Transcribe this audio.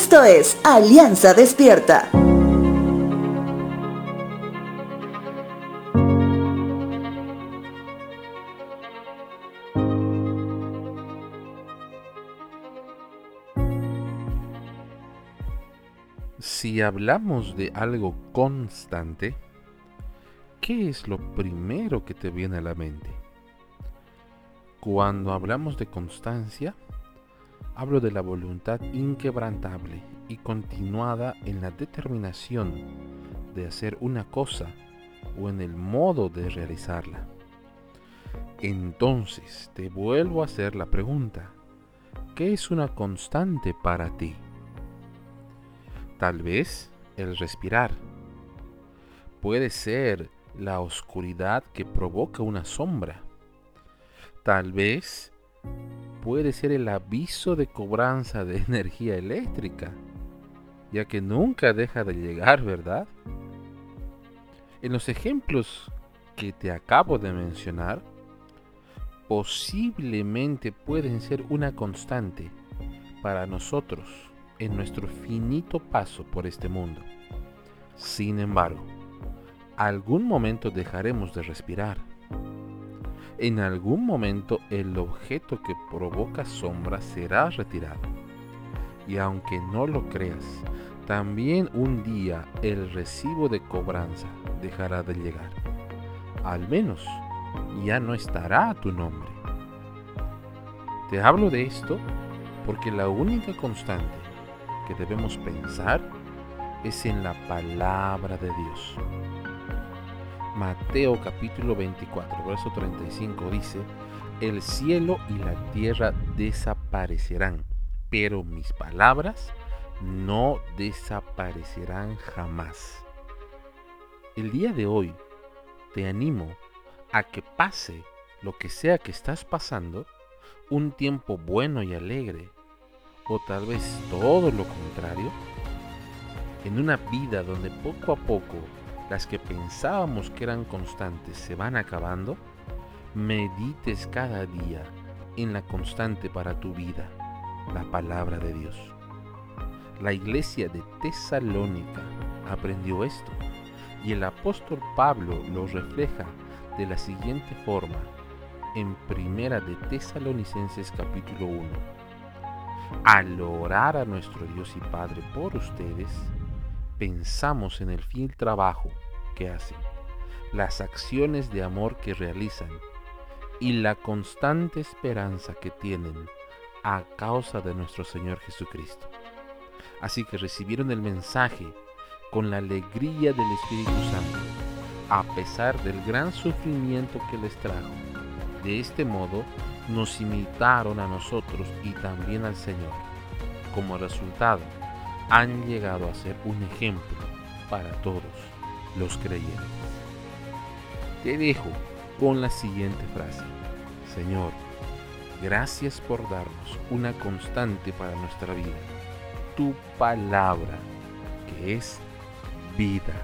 Esto es Alianza Despierta. Si hablamos de algo constante, ¿qué es lo primero que te viene a la mente? Cuando hablamos de constancia, hablo de la voluntad inquebrantable y continuada en la determinación de hacer una cosa o en el modo de realizarla. Entonces te vuelvo a hacer la pregunta, ¿qué es una constante para ti? Tal vez el respirar. Puede ser la oscuridad que provoca una sombra. Tal vez puede ser el aviso de cobranza de energía eléctrica, ya que nunca deja de llegar, ¿verdad? En los ejemplos que te acabo de mencionar, posiblemente pueden ser una constante para nosotros en nuestro finito paso por este mundo. Sin embargo, algún momento dejaremos de respirar. En algún momento el objeto que provoca sombra será retirado. Y aunque no lo creas, también un día el recibo de cobranza dejará de llegar. Al menos ya no estará a tu nombre. Te hablo de esto porque la única constante que debemos pensar es en la palabra de Dios. Mateo capítulo 24, verso 35 dice, el cielo y la tierra desaparecerán, pero mis palabras no desaparecerán jamás. El día de hoy te animo a que pase lo que sea que estás pasando, un tiempo bueno y alegre, o tal vez todo lo contrario, en una vida donde poco a poco las que pensábamos que eran constantes se van acabando, medites cada día en la constante para tu vida, la palabra de Dios. La iglesia de Tesalónica aprendió esto y el apóstol Pablo lo refleja de la siguiente forma en Primera de Tesalonicenses capítulo 1 al orar a nuestro Dios y Padre por ustedes, pensamos en el fiel trabajo que hacen, las acciones de amor que realizan y la constante esperanza que tienen a causa de nuestro Señor Jesucristo. Así que recibieron el mensaje con la alegría del Espíritu Santo, a pesar del gran sufrimiento que les trajo. De este modo, nos imitaron a nosotros y también al Señor. Como resultado, han llegado a ser un ejemplo para todos los creyentes. Te dejo con la siguiente frase. Señor, gracias por darnos una constante para nuestra vida, tu palabra, que es vida.